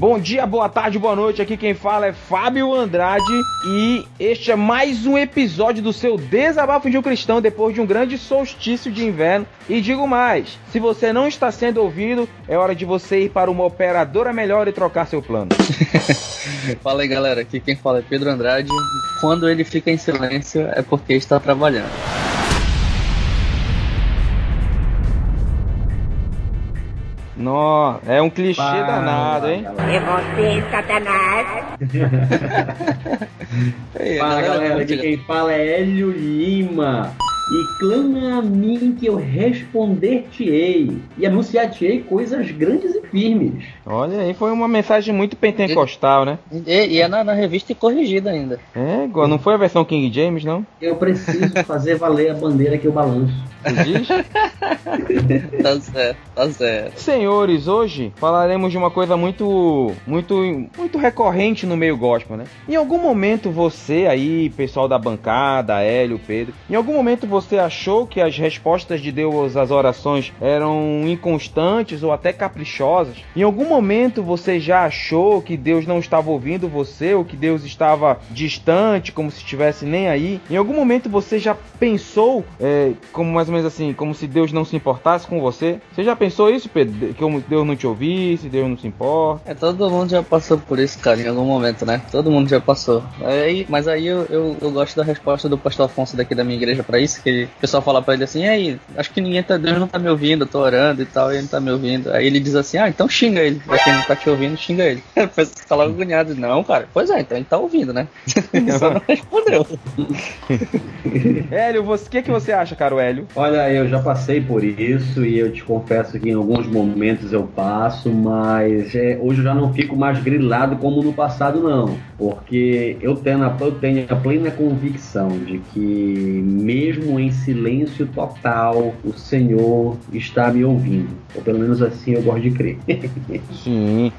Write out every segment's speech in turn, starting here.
Bom dia, boa tarde, boa noite. Aqui quem fala é Fábio Andrade e este é mais um episódio do seu Desabafo de um Cristão depois de um grande solstício de inverno. E digo mais: se você não está sendo ouvido, é hora de você ir para uma operadora melhor e trocar seu plano. fala aí, galera. Aqui quem fala é Pedro Andrade. Quando ele fica em silêncio é porque está trabalhando. Nó, é um clichê danado, hein? É você, Satanás! Fala, galera, aqui quem fala é Hélio Lima e clama a mim que eu responder-te-ei e anunciar-te-ei coisas grandes e firmes. Olha aí, foi uma mensagem muito pentecostal, né? E, e é na, na, revista corrigida ainda. É, não foi a versão King James, não? Eu preciso fazer valer a bandeira que eu balanço. Tá certo, tá certo. Senhores, hoje falaremos de uma coisa muito, muito, muito recorrente no meio gospel, né? Em algum momento você aí, pessoal da bancada, Hélio, Pedro, em algum momento você achou que as respostas de Deus às orações eram inconstantes ou até caprichosas? Em algum momento você já achou que Deus não estava ouvindo você ou que Deus estava distante, como se estivesse nem aí? Em algum momento você já pensou, é, como mais menos assim, como se Deus não se importasse com você. Você já pensou isso, Pedro? Que Deus não te ouvisse, Deus não se importa? É, todo mundo já passou por isso, cara, em algum momento, né? Todo mundo já passou. Aí, mas aí eu, eu, eu gosto da resposta do pastor Afonso daqui da minha igreja para isso, que o pessoal fala para ele assim, e aí, acho que ninguém tá, Deus não tá me ouvindo, eu tô orando e tal, e ele não tá me ouvindo. Aí ele diz assim, ah, então xinga ele. Pra quem não tá te ouvindo, xinga ele. A pessoa fica logo agoniado. Não, cara, pois é, então ele tá ouvindo, né? Ele só não respondeu. Hélio, o que, que você acha, caro Hélio? Olha, eu já passei por isso e eu te confesso que em alguns momentos eu passo, mas é, hoje eu já não fico mais grilado como no passado, não. Porque eu tenho, a, eu tenho a plena convicção de que, mesmo em silêncio total, o Senhor está me ouvindo. Ou pelo menos assim eu gosto de crer. Sim.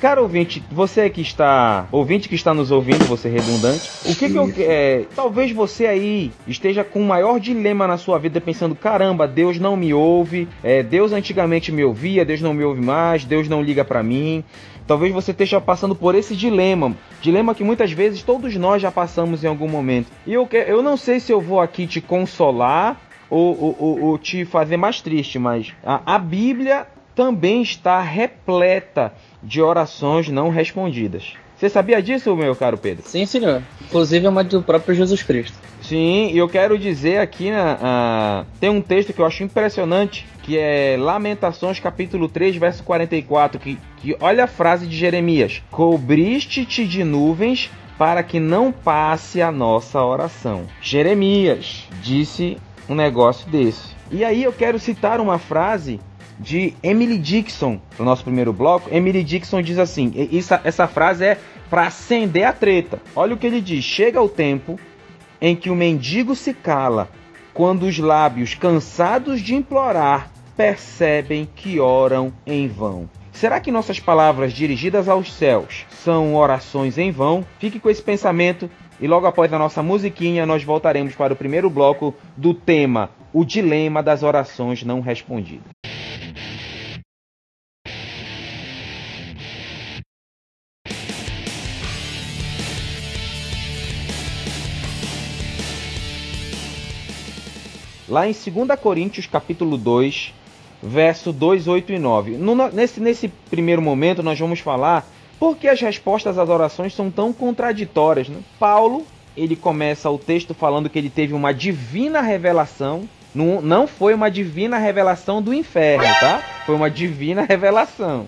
Cara ouvinte, você que está. Ouvinte que está nos ouvindo, você redundante, o que, que eu. É, talvez você aí esteja com o maior dilema na sua vida pensando: caramba, Deus não me ouve, é, Deus antigamente me ouvia, Deus não me ouve mais, Deus não liga para mim. Talvez você esteja passando por esse dilema, dilema que muitas vezes todos nós já passamos em algum momento. E eu, eu não sei se eu vou aqui te consolar ou, ou, ou, ou te fazer mais triste, mas a, a Bíblia também está repleta de orações não respondidas. Você sabia disso, meu caro Pedro? Sim, senhor. Inclusive é uma do próprio Jesus Cristo. Sim, e eu quero dizer aqui, uh, tem um texto que eu acho impressionante, que é Lamentações capítulo 3, verso 44, que, que olha a frase de Jeremias: Cobriste-te de nuvens para que não passe a nossa oração. Jeremias disse um negócio desse. E aí eu quero citar uma frase de Emily Dixon, no nosso primeiro bloco. Emily Dixon diz assim: essa, essa frase é para acender a treta. Olha o que ele diz: chega o tempo em que o mendigo se cala, quando os lábios, cansados de implorar, percebem que oram em vão. Será que nossas palavras dirigidas aos céus são orações em vão? Fique com esse pensamento e logo após a nossa musiquinha nós voltaremos para o primeiro bloco do tema O Dilema das Orações Não Respondidas. Lá em 2 Coríntios capítulo 2, verso 2, 8 e 9. No, nesse, nesse primeiro momento nós vamos falar por que as respostas às orações são tão contraditórias. Né? Paulo, ele começa o texto falando que ele teve uma divina revelação. Não, não foi uma divina revelação do inferno, tá? Foi uma divina revelação.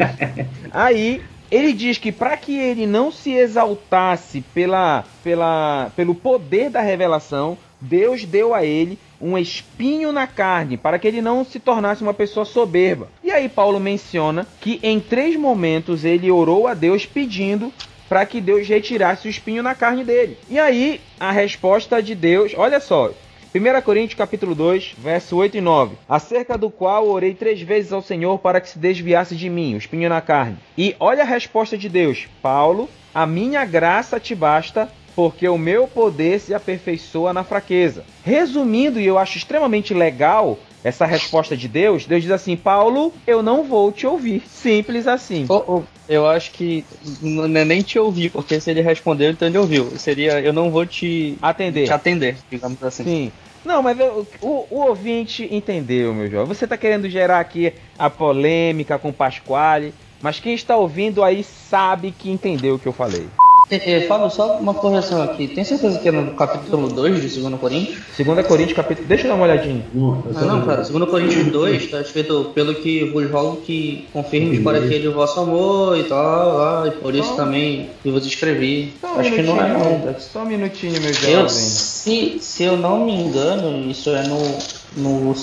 Aí ele diz que para que ele não se exaltasse pela, pela, pelo poder da revelação, Deus deu a ele um espinho na carne para que ele não se tornasse uma pessoa soberba. E aí Paulo menciona que em três momentos ele orou a Deus pedindo para que Deus retirasse o espinho na carne dele. E aí a resposta de Deus, olha só, 1 Coríntios capítulo 2, verso 8 e 9. Acerca do qual orei três vezes ao Senhor para que se desviasse de mim, o espinho na carne. E olha a resposta de Deus. Paulo, a minha graça te basta, porque o meu poder se aperfeiçoa na fraqueza. Resumindo, e eu acho extremamente legal essa resposta de Deus, Deus diz assim: Paulo, eu não vou te ouvir. Simples assim. Oh, oh, Eu acho que é nem te ouvir, porque se ele respondeu, então ele ouviu. Seria, eu não vou te atender, te atender digamos assim. Sim. Não, mas eu, o, o, ouvinte entendeu, meu jovem. Você está querendo gerar aqui a polêmica com o Pasquale, mas quem está ouvindo aí sabe que entendeu o que eu falei. É, é, Fábio, só uma correção aqui. Tem certeza que é no capítulo 2 de 2 Coríntios? 2 Coríntios, capítulo. Deixa eu dar uma olhadinha. Não, ah, não, cara. 2 Coríntios 2 está escrito pelo que vos rogo que confirmes para aquele o vosso amor e tal, e por isso também eu vos escrevi. Um Acho que não é não. Só um minutinho, meu jovem. Eu, se, se eu não me engano, isso é no. no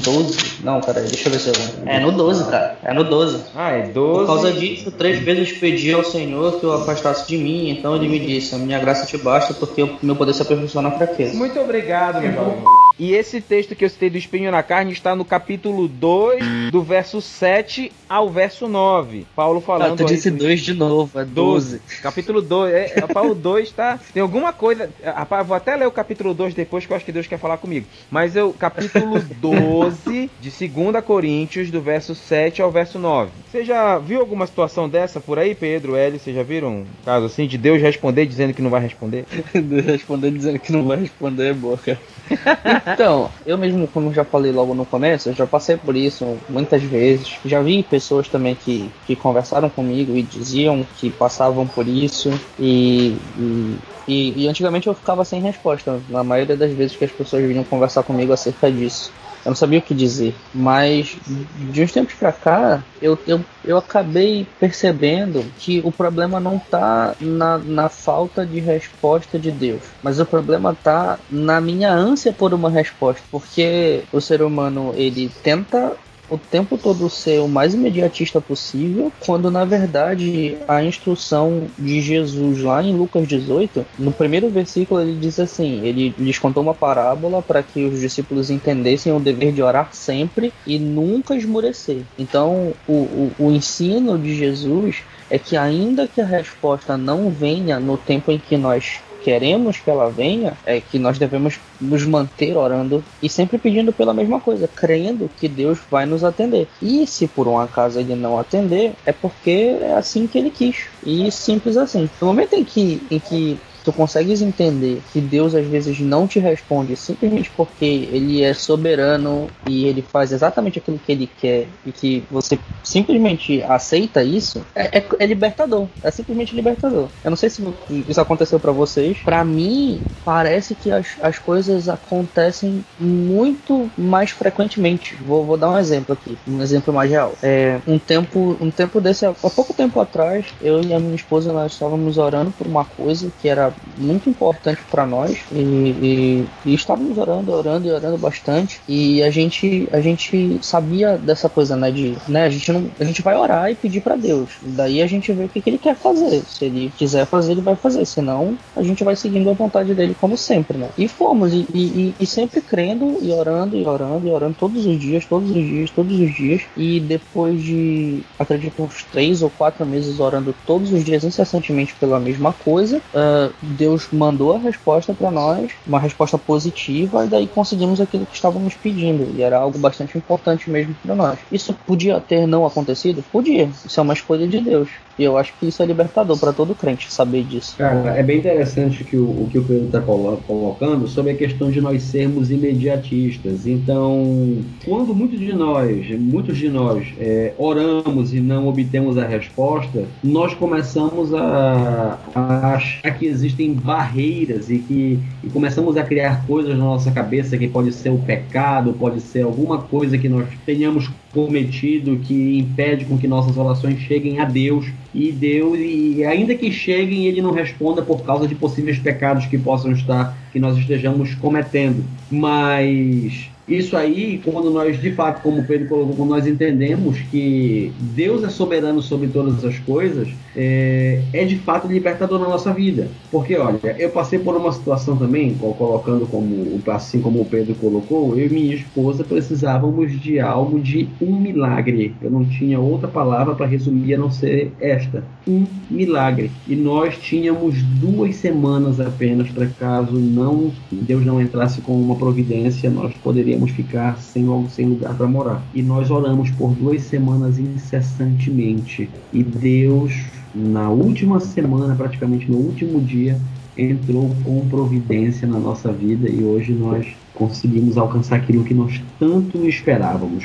12? Não, cara, deixa eu ver se eu É no 12, cara. É no 12. Ah, é 12. Por causa disso, três vezes pedi ao Senhor que o afastasse de mim. Então ele me disse: A minha graça te basta, porque o meu poder se aperfeiçoa na fraqueza. Muito obrigado, meu jovem. E esse texto que eu citei do espinho na carne está no capítulo 2, do verso 7 ao verso 9. Paulo falando. Ah, tu disse 2 de novo, é 12. 12. Capítulo 2. É, é, Paulo 2 tá. Tem alguma coisa. Rapaz, vou até ler o capítulo 2 depois, que eu acho que Deus quer falar comigo. Mas eu, capítulo 12 de 2 Coríntios, do verso 7 ao verso 9. Você já viu alguma situação dessa por aí, Pedro, Hélio? Vocês já viram um caso assim de Deus responder dizendo que não vai responder? Deus responder dizendo que não vai responder é boa, cara. Então, eu mesmo, como já falei logo no começo, eu já passei por isso muitas vezes. Já vi pessoas também que, que conversaram comigo e diziam que passavam por isso. E, e, e, e antigamente eu ficava sem resposta, na maioria das vezes que as pessoas vinham conversar comigo acerca disso eu não sabia o que dizer. Mas de uns tempos pra cá, eu, eu, eu acabei percebendo que o problema não tá na, na falta de resposta de Deus, mas o problema tá na minha ânsia por uma resposta, porque o ser humano ele tenta o tempo todo ser o mais imediatista possível, quando na verdade a instrução de Jesus lá em Lucas 18, no primeiro versículo ele diz assim: ele lhes contou uma parábola para que os discípulos entendessem o dever de orar sempre e nunca esmorecer. Então, o, o, o ensino de Jesus é que ainda que a resposta não venha no tempo em que nós queremos que ela venha, é que nós devemos nos manter orando e sempre pedindo pela mesma coisa, crendo que Deus vai nos atender. E se por um acaso ele não atender, é porque é assim que ele quis. E simples assim. No momento em que, em que tu consegues entender que Deus às vezes não te responde simplesmente porque ele é soberano e ele faz exatamente aquilo que ele quer e que você simplesmente aceita isso, é, é, é libertador. É simplesmente libertador. Eu não sei se isso aconteceu para vocês. Para mim, parece que as, as coisas acontecem muito mais frequentemente. Vou, vou dar um exemplo aqui, um exemplo mais real. É, um tempo, um tempo desse, há pouco tempo atrás, eu e a minha esposa nós estávamos orando por uma coisa que era muito importante para nós e, e, e, estávamos orando, orando e orando bastante e a gente a gente sabia dessa coisa, né, de, né, a gente não, a gente vai orar e pedir para Deus. Daí a gente vê o que, que ele quer fazer. Se ele quiser fazer, ele vai fazer. Senão, a gente vai seguindo a vontade dele como sempre, né? E fomos e, e, e sempre crendo e orando e orando e orando todos os dias, todos os dias, todos os dias. E depois de, acredito, uns três ou quatro meses orando todos os dias incessantemente pela mesma coisa, uh, Deus mandou a resposta para nós, uma resposta positiva, e daí conseguimos aquilo que estávamos pedindo, e era algo bastante importante mesmo para nós. Isso podia ter não acontecido? Podia. Isso é uma escolha de Deus. E eu acho que isso é libertador para todo crente saber disso. Cara, é bem interessante que o, o que o Pedro está colocando sobre a questão de nós sermos imediatistas. Então, quando muitos de nós, muitos de nós é, oramos e não obtemos a resposta, nós começamos a, a achar que existem barreiras e que e começamos a criar coisas na nossa cabeça que pode ser o pecado, pode ser alguma coisa que nós tenhamos cometido que impede com que nossas orações cheguem a Deus. E Deus e ainda que cheguem ele não responda por causa de possíveis pecados que possam estar que nós estejamos cometendo. Mas isso aí, quando nós, de fato, como Pedro colocou, quando nós entendemos que Deus é soberano sobre todas as coisas, é, é de fato libertador na nossa vida. Porque, olha, eu passei por uma situação também, colocando como, assim como o Pedro colocou, eu e minha esposa precisávamos de algo de um milagre. Eu não tinha outra palavra para resumir a não ser esta: um milagre. E nós tínhamos duas semanas apenas para caso não Deus não entrasse com uma providência, nós poderíamos ficar sem, sem lugar para morar. E nós oramos por duas semanas incessantemente. E Deus, na última semana, praticamente no último dia, entrou com providência na nossa vida e hoje nós conseguimos alcançar aquilo que nós tanto esperávamos.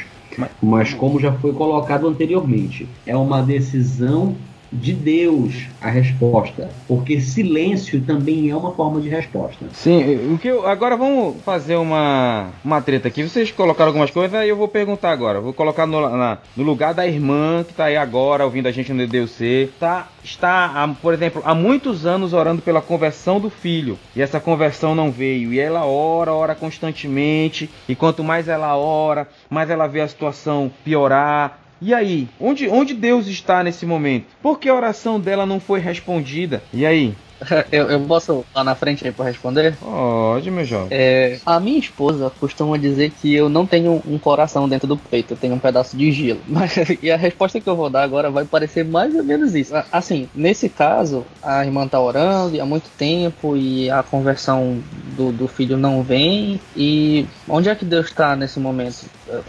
Mas como já foi colocado anteriormente, é uma decisão de Deus a resposta, porque silêncio também é uma forma de resposta. Sim, o que eu, agora vamos fazer uma uma treta aqui. Vocês colocaram algumas coisas, aí eu vou perguntar agora. Vou colocar no, na, no lugar da irmã que está aí agora ouvindo a gente no DDC. Tá, está, por exemplo, há muitos anos orando pela conversão do filho e essa conversão não veio e ela ora, ora constantemente e quanto mais ela ora, mais ela vê a situação piorar e aí, onde, onde Deus está nesse momento? Por que a oração dela não foi respondida? E aí? eu, eu posso lá na frente aí pra responder? Pode, meu jovem. É, a minha esposa costuma dizer que eu não tenho um coração dentro do peito, eu tenho um pedaço de gelo. Mas, e a resposta que eu vou dar agora vai parecer mais ou menos isso. Assim, nesse caso, a irmã tá orando há muito tempo e a conversão do, do filho não vem. E onde é que Deus está nesse momento?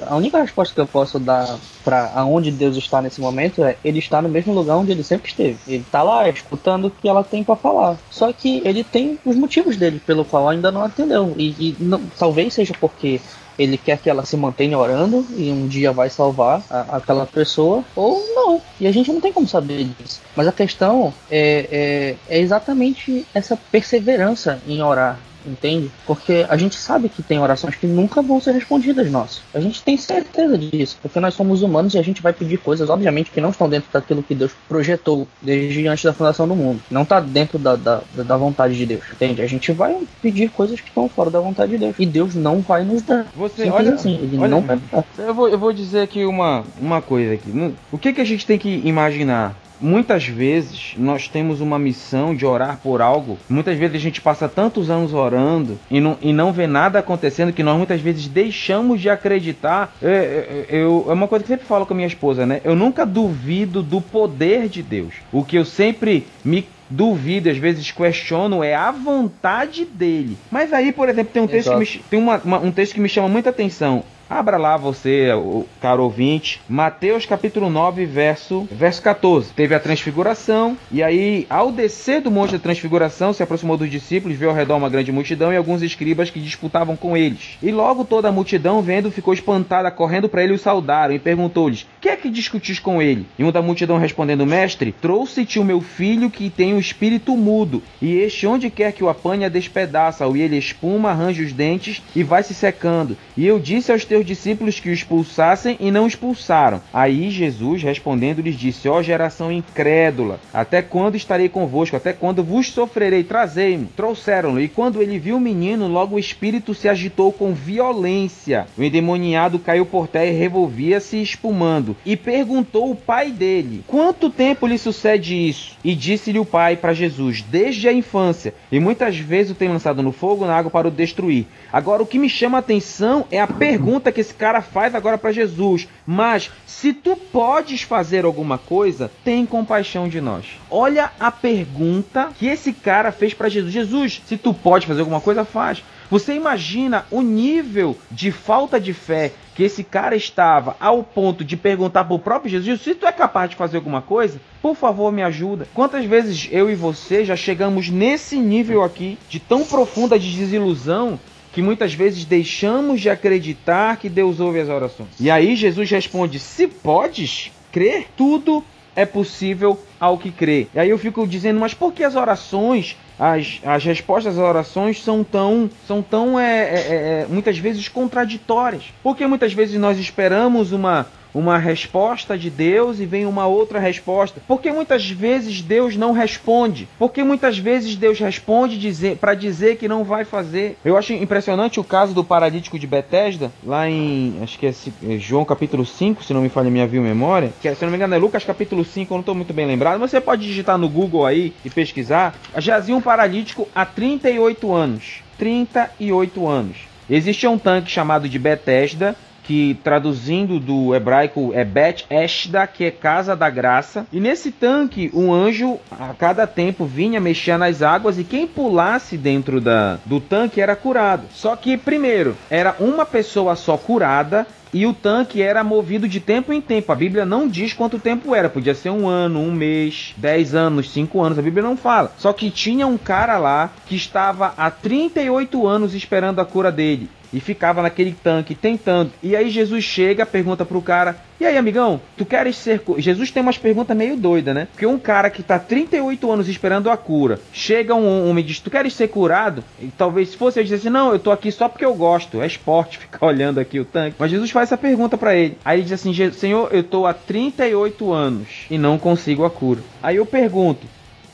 A única resposta que eu posso dar para aonde Deus está nesse momento é ele está no mesmo lugar onde ele sempre esteve. Ele está lá escutando o que ela tem para falar. Só que ele tem os motivos dele pelo qual ainda não atendeu. E, e não, talvez seja porque ele quer que ela se mantenha orando e um dia vai salvar a, aquela pessoa, ou não. E a gente não tem como saber disso. Mas a questão é, é, é exatamente essa perseverança em orar, entende? Porque a gente sabe que tem orações que nunca vão ser respondidas nossas. A gente tem certeza disso, porque nós somos humanos e a gente vai pedir coisas, obviamente, que não estão dentro daquilo que Deus projetou desde antes da fundação do mundo. Não está dentro da, da, da vontade de Deus, entende? A gente vai pedir coisas que estão fora da vontade de Deus. E Deus não vai nos dar. Você, olha assim, ele olha, não vai dar. Eu vou, eu vou dizer aqui uma, uma coisa aqui. O que, que a gente tem que imaginar? Muitas vezes nós temos uma missão de orar por algo. Muitas vezes a gente passa tantos anos orando e não, e não vê nada acontecendo que nós muitas vezes deixamos de acreditar. Eu, é, é, eu, é uma coisa que eu sempre falo com a minha esposa, né? Eu nunca duvido do poder de Deus. O que eu sempre me duvido, às vezes questiono, é a vontade dele. Mas aí, por exemplo, tem um texto, que me, tem uma, uma, um texto que me chama muita atenção. Abra lá você, o caro ouvinte, Mateus capítulo 9, verso, verso 14. Teve a transfiguração, e aí, ao descer do monte da transfiguração, se aproximou dos discípulos, viu ao redor uma grande multidão e alguns escribas que disputavam com eles. E logo toda a multidão, vendo, ficou espantada, correndo para ele o saudaram e perguntou-lhes: Que é que discutis com ele? E um da multidão respondendo: Mestre, trouxe-te o meu filho que tem o espírito mudo, e este onde quer que o apanha despedaça-o, e ele espuma, arranja os dentes e vai se secando. E eu disse aos teus seus discípulos que o expulsassem e não expulsaram. Aí Jesus, respondendo, lhes disse: Ó oh, geração incrédula, até quando estarei convosco? Até quando vos sofrerei? Trazei-me. Trouxeram-no. E quando ele viu o menino, logo o espírito se agitou com violência. O endemoniado caiu por terra e revolvia-se espumando. E perguntou o pai dele: Quanto tempo lhe sucede isso? E disse-lhe o pai para Jesus: Desde a infância. E muitas vezes o tem lançado no fogo, na água para o destruir. Agora, o que me chama a atenção é a pergunta que esse cara faz agora para Jesus. Mas se tu podes fazer alguma coisa, tem compaixão de nós. Olha a pergunta que esse cara fez para Jesus. Jesus, se tu pode fazer alguma coisa, faz. Você imagina o nível de falta de fé que esse cara estava ao ponto de perguntar para o próprio Jesus: se tu é capaz de fazer alguma coisa, por favor me ajuda. Quantas vezes eu e você já chegamos nesse nível aqui de tão profunda de desilusão que muitas vezes deixamos de acreditar que Deus ouve as orações. E aí Jesus responde: Se podes crer, tudo é possível ao que crê. E aí eu fico dizendo, mas por que as orações, as, as respostas às orações são tão, são tão é, é, é, muitas vezes contraditórias? Porque muitas vezes nós esperamos uma, uma resposta de Deus e vem uma outra resposta. Porque muitas vezes Deus não responde. Porque muitas vezes Deus responde dizer, para dizer que não vai fazer. Eu acho impressionante o caso do paralítico de Betesda, lá em acho que é, é João capítulo 5, se não me falha minha viu memória, que é, se não me engano é Lucas capítulo 5, eu não estou muito bem lembrado, mas você pode digitar no Google aí e pesquisar. Jazia um paralítico há 38 anos. 38 anos. Existia um tanque chamado de Betesda que traduzindo do hebraico é Bet Eshda, que é casa da graça. E nesse tanque, um anjo a cada tempo vinha mexer nas águas e quem pulasse dentro da, do tanque era curado. Só que primeiro, era uma pessoa só curada e o tanque era movido de tempo em tempo. A Bíblia não diz quanto tempo era. Podia ser um ano, um mês, dez anos, cinco anos. A Bíblia não fala. Só que tinha um cara lá que estava há 38 anos esperando a cura dele e ficava naquele tanque tentando. E aí Jesus chega, pergunta pro cara: "E aí, amigão, tu queres ser Jesus tem umas perguntas meio doidas, né? Porque um cara que tá 38 anos esperando a cura, chega um homem e diz: "Tu queres ser curado?" E talvez se fosse ele dissesse: "Não, eu tô aqui só porque eu gosto, é esporte ficar olhando aqui o tanque". Mas Jesus faz essa pergunta para ele. Aí ele diz assim: "Senhor, eu tô há 38 anos e não consigo a cura". Aí eu pergunto: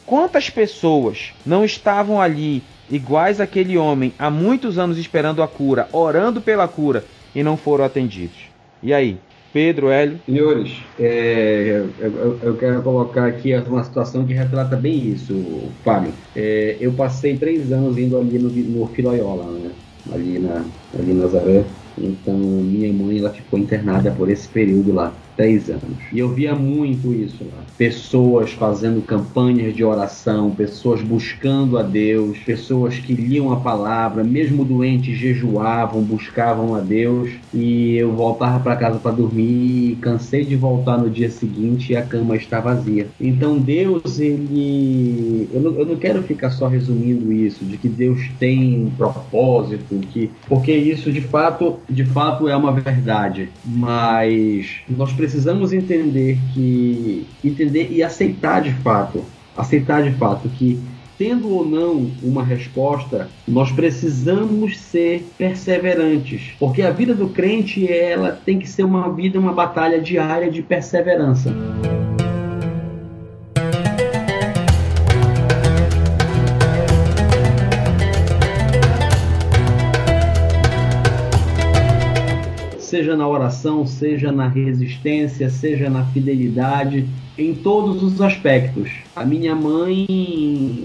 Quantas pessoas não estavam ali iguais àquele homem, há muitos anos esperando a cura, orando pela cura e não foram atendidos. E aí? Pedro, Hélio? Senhores, é, eu, eu, quero colocar aqui uma situação que retrata bem isso, Fábio. É, eu passei três anos indo ali no, no Filoiola, né? ali, na, ali em Nazaré. Então, minha mãe ela ficou internada por esse período lá. 10 anos. E eu via muito isso lá. Pessoas fazendo campanhas de oração, pessoas buscando a Deus, pessoas que liam a palavra, mesmo doentes jejuavam, buscavam a Deus. E eu voltava para casa para dormir, cansei de voltar no dia seguinte e a cama está vazia. Então Deus, ele. Eu não, eu não quero ficar só resumindo isso, de que Deus tem um propósito, que. Porque isso de fato, de fato é uma verdade. Mas nós precisamos precisamos entender que entender e aceitar de fato, aceitar de fato que tendo ou não uma resposta, nós precisamos ser perseverantes, porque a vida do crente ela tem que ser uma vida, uma batalha diária de perseverança. Seja na oração, seja na resistência, seja na fidelidade, em todos os aspectos. A minha mãe,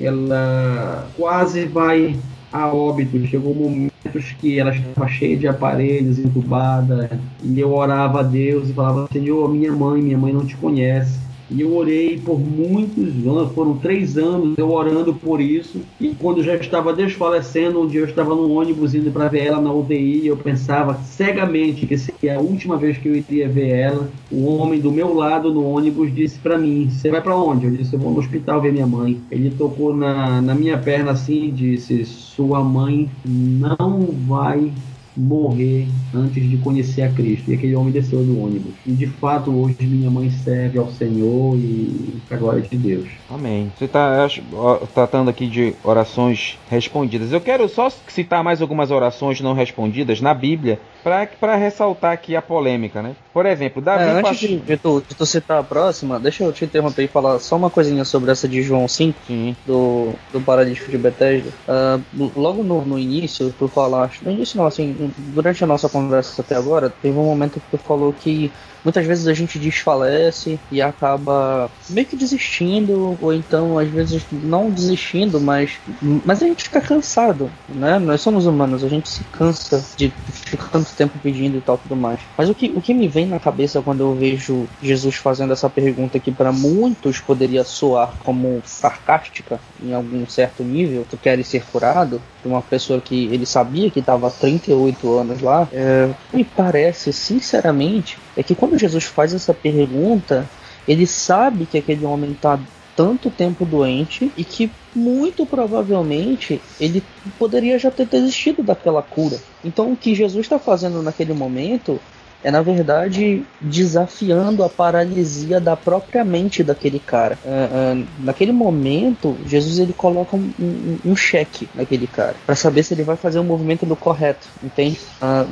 ela quase vai a óbito. Chegou momentos que ela estava cheia de aparelhos, entubada, e eu orava a Deus e falava: Senhor, minha mãe, minha mãe não te conhece e eu orei por muitos anos, foram três anos eu orando por isso. E quando já estava desfalecendo, um dia eu estava no ônibus indo para ver ela na UTI, eu pensava cegamente que seria a última vez que eu iria ver ela. O homem do meu lado no ônibus disse para mim: Você vai para onde? Eu disse: Eu vou no hospital ver minha mãe. Ele tocou na, na minha perna assim e disse: Sua mãe não vai morrer antes de conhecer a Cristo. E aquele homem desceu do ônibus. E de fato, hoje minha mãe serve ao Senhor e a glória de Deus. Amém. Você está tratando aqui de orações respondidas. Eu quero só citar mais algumas orações não respondidas na Bíblia para ressaltar aqui a polêmica, né? Por exemplo, Davi. É, antes de, de, tu, de, tu, citar a próxima, deixa eu te interromper e falar só uma coisinha sobre essa de João 5, Sim. do, do paralítico de Bethesda. Uh, logo no, no início, tu falaste. No início, não, assim, durante a nossa conversa até agora, teve um momento que tu falou que muitas vezes a gente desfalece e acaba meio que desistindo, ou então às vezes não desistindo, mas, mas a gente fica cansado, né? Nós somos humanos, a gente se cansa de ficar tanto tempo pedindo e tal tudo mais. Mas o que, o que me vem na cabeça quando eu vejo Jesus fazendo essa pergunta que para muitos poderia soar como sarcástica em algum certo nível, tu queres ser curado? De uma pessoa que ele sabia que estava há 38 anos lá, é, me parece sinceramente é que quando Jesus faz essa pergunta, ele sabe que aquele homem está tanto tempo doente e que muito provavelmente ele poderia já ter desistido daquela cura. Então o que Jesus está fazendo naquele momento é na verdade desafiando a paralisia da própria mente daquele cara. É, é, naquele momento, Jesus ele coloca um, um, um cheque naquele cara para saber se ele vai fazer o um movimento do correto, entende? Ah,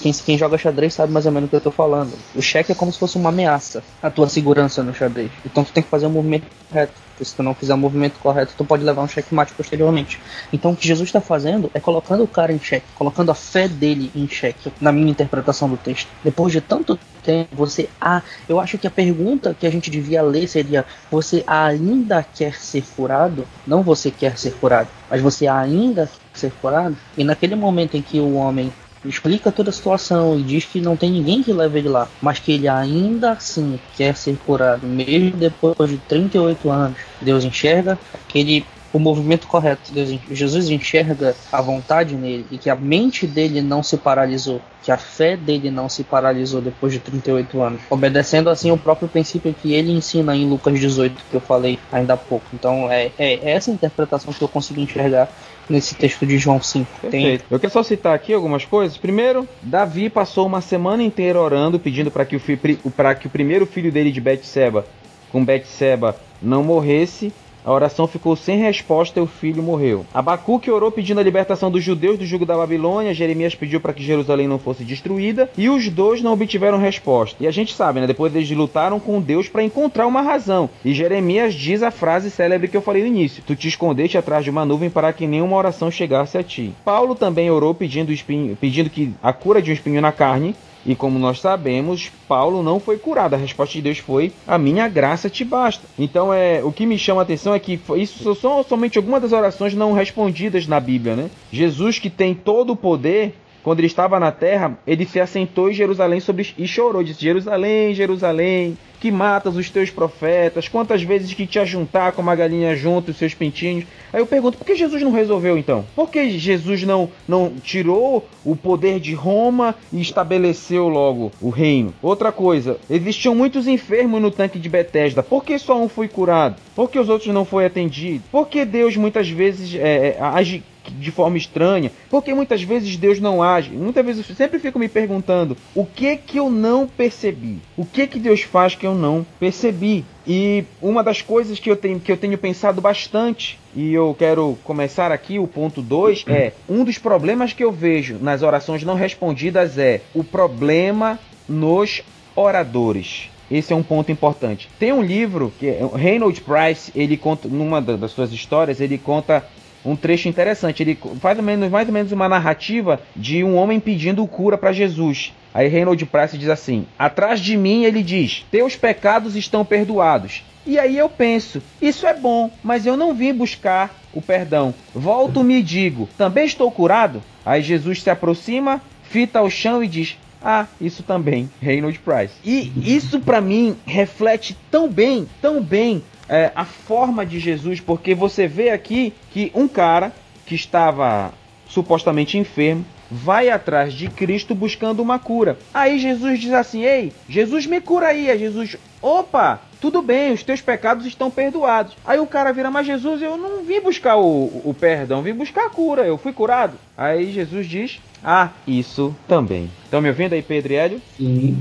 quem, quem, joga xadrez sabe mais ou menos o que eu tô falando. O cheque é como se fosse uma ameaça à tua segurança no xadrez. Então tu tem que fazer o movimento correto se tu não fizer o movimento correto, tu pode levar um checkmate posteriormente. Então o que Jesus está fazendo é colocando o cara em xeque, colocando a fé dele em xeque, na minha interpretação do texto. Depois de tanto tempo, você. Ah, eu acho que a pergunta que a gente devia ler seria: você ainda quer ser curado? Não você quer ser curado, mas você ainda quer ser curado? E naquele momento em que o homem explica toda a situação e diz que não tem ninguém que leve ele lá, mas que ele ainda assim quer ser curado, mesmo depois de 38 anos. Deus enxerga aquele o movimento correto. Deus, Jesus enxerga a vontade nele e que a mente dele não se paralisou, que a fé dele não se paralisou depois de 38 anos, obedecendo assim o próprio princípio que ele ensina em Lucas 18, que eu falei ainda há pouco. Então é, é essa interpretação que eu consigo enxergar nesse texto de João 5. Tem... Eu quero só citar aqui algumas coisas. Primeiro, Davi passou uma semana inteira orando, pedindo para que, o, que o primeiro filho dele de Betseba, com Betseba, não morresse a oração ficou sem resposta e o filho morreu. Abacuque orou pedindo a libertação dos judeus do jugo da Babilônia. Jeremias pediu para que Jerusalém não fosse destruída. E os dois não obtiveram resposta. E a gente sabe, né? Depois eles lutaram com Deus para encontrar uma razão. E Jeremias diz a frase célebre que eu falei no início: Tu te escondeste atrás de uma nuvem para que nenhuma oração chegasse a ti. Paulo também orou pedindo, espinho, pedindo que a cura de um espinho na carne. E como nós sabemos, Paulo não foi curado. A resposta de Deus foi: A minha graça te basta. Então, é o que me chama a atenção é que isso são somente algumas das orações não respondidas na Bíblia, né? Jesus, que tem todo o poder, quando ele estava na terra, ele se assentou em Jerusalém sobre, e chorou. Disse: Jerusalém, Jerusalém, que matas os teus profetas, quantas vezes que te ajuntar como a galinha junta os seus pintinhos. Aí eu pergunto, por que Jesus não resolveu então? Por que Jesus não, não tirou o poder de Roma e estabeleceu logo o reino? Outra coisa, existiam muitos enfermos no tanque de Betesda, por que só um foi curado? Por que os outros não foi atendido? Por que Deus muitas vezes é, é age de forma estranha, porque muitas vezes Deus não age. Muitas vezes eu sempre fico me perguntando o que que eu não percebi, o que que Deus faz que eu não percebi. E uma das coisas que eu tenho, que eu tenho pensado bastante, e eu quero começar aqui, o ponto 2, é um dos problemas que eu vejo nas orações não respondidas é o problema nos oradores. Esse é um ponto importante. Tem um livro que é Reynold Price, ele conta numa das suas histórias, ele conta um trecho interessante. Ele faz mais ou menos, uma narrativa de um homem pedindo cura para Jesus. Aí Reynold Price diz assim: Atrás de mim ele diz: Teus pecados estão perdoados. E aí eu penso: Isso é bom, mas eu não vim buscar o perdão. Volto-me e digo: Também estou curado? Aí Jesus se aproxima, fita ao chão e diz: ah, isso também, Reynold Price. E isso para mim reflete tão bem, tão bem é, a forma de Jesus, porque você vê aqui que um cara que estava supostamente enfermo vai atrás de Cristo buscando uma cura. Aí Jesus diz assim: Ei, Jesus me cura aí. Aí Jesus, opa, tudo bem, os teus pecados estão perdoados. Aí o cara vira, mas Jesus, eu não vim buscar o, o perdão, vim buscar a cura, eu fui curado. Aí Jesus diz: Ah, isso também. Estão me ouvindo aí, Pedro e Hélio? Sim.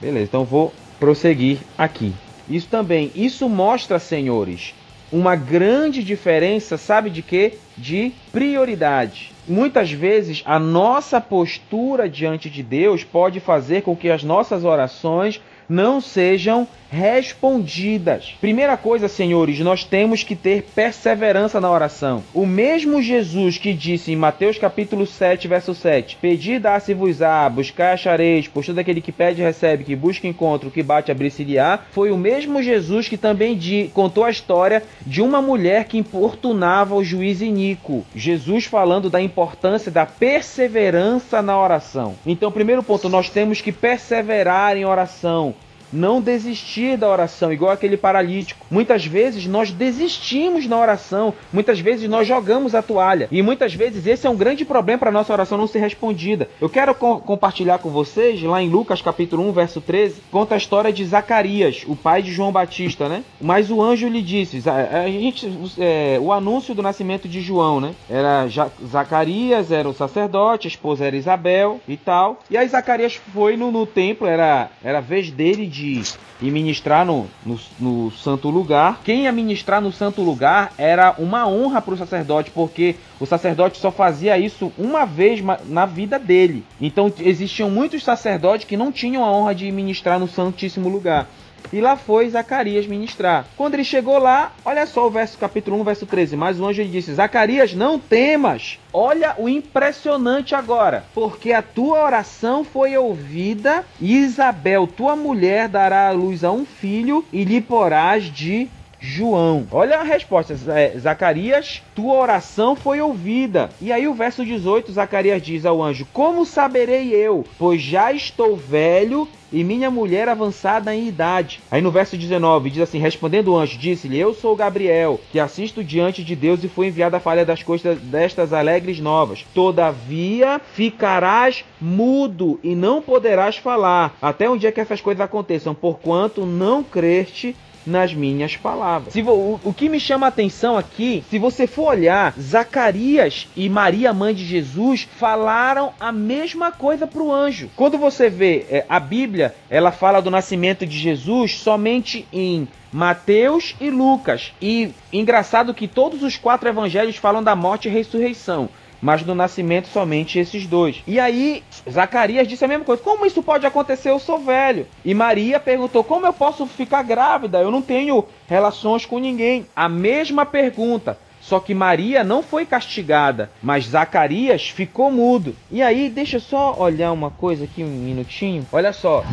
Beleza, então vou prosseguir aqui. Isso também, isso mostra, senhores, uma grande diferença, sabe de quê? De prioridade. Muitas vezes a nossa postura diante de Deus pode fazer com que as nossas orações não sejam respondidas. Primeira coisa, senhores, nós temos que ter perseverança na oração. O mesmo Jesus que disse em Mateus capítulo 7, verso 7: Pedi, dá-se-vos-á, buscar achareis, pois todo aquele que pede recebe, que busca encontro, que bate abrir-se-lhe-á. Foi o mesmo Jesus que também de, contou a história de uma mulher que importunava o juiz Inico. Jesus falando da importância da perseverança na oração. Então, primeiro ponto, nós temos que perseverar em oração não desistir da oração, igual aquele paralítico. Muitas vezes nós desistimos na oração, muitas vezes nós jogamos a toalha, e muitas vezes esse é um grande problema para nossa oração não ser respondida. Eu quero co compartilhar com vocês, lá em Lucas capítulo 1, verso 13, conta a história de Zacarias, o pai de João Batista, né? Mas o anjo lhe disse, a, gente, é, o anúncio do nascimento de João, né? Era Zacarias, era o sacerdote, a esposa era Isabel e tal. E aí Zacarias foi no, no templo, era, era a vez dele de de ir ministrar no, no, no santo lugar. Quem ia ministrar no santo lugar era uma honra para o sacerdote, porque o sacerdote só fazia isso uma vez na vida dele. Então existiam muitos sacerdotes que não tinham a honra de ministrar no santíssimo lugar. E lá foi Zacarias ministrar. Quando ele chegou lá, olha só o verso capítulo 1, verso 13. Mas o anjo lhe disse: Zacarias, não temas. Olha o impressionante agora, porque a tua oração foi ouvida, e Isabel, tua mulher, dará à luz a um filho, e lhe porás de João. Olha a resposta, Zacarias, tua oração foi ouvida. E aí o verso 18, Zacarias diz ao anjo: Como saberei eu? Pois já estou velho e minha mulher avançada em idade. Aí no verso 19 diz assim: Respondendo o anjo, disse-lhe: Eu sou Gabriel, que assisto diante de Deus e fui enviado a falha das coisas destas alegres novas. Todavia ficarás mudo e não poderás falar, até um dia que essas coisas aconteçam, porquanto não creste nas minhas palavras. Se, o, o que me chama a atenção aqui, se você for olhar, Zacarias e Maria, mãe de Jesus, falaram a mesma coisa para o anjo. Quando você vê é, a Bíblia, ela fala do nascimento de Jesus somente em Mateus e Lucas. E engraçado que todos os quatro evangelhos falam da morte e ressurreição mas do nascimento somente esses dois. E aí, Zacarias disse a mesma coisa: Como isso pode acontecer? Eu sou velho. E Maria perguntou: Como eu posso ficar grávida? Eu não tenho relações com ninguém. A mesma pergunta. Só que Maria não foi castigada, mas Zacarias ficou mudo. E aí, deixa eu só olhar uma coisa aqui um minutinho. Olha só.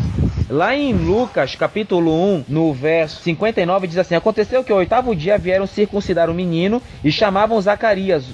Lá em Lucas, capítulo 1, no verso 59, diz assim: Aconteceu que ao oitavo dia vieram circuncidar o menino e chamavam Zacarias,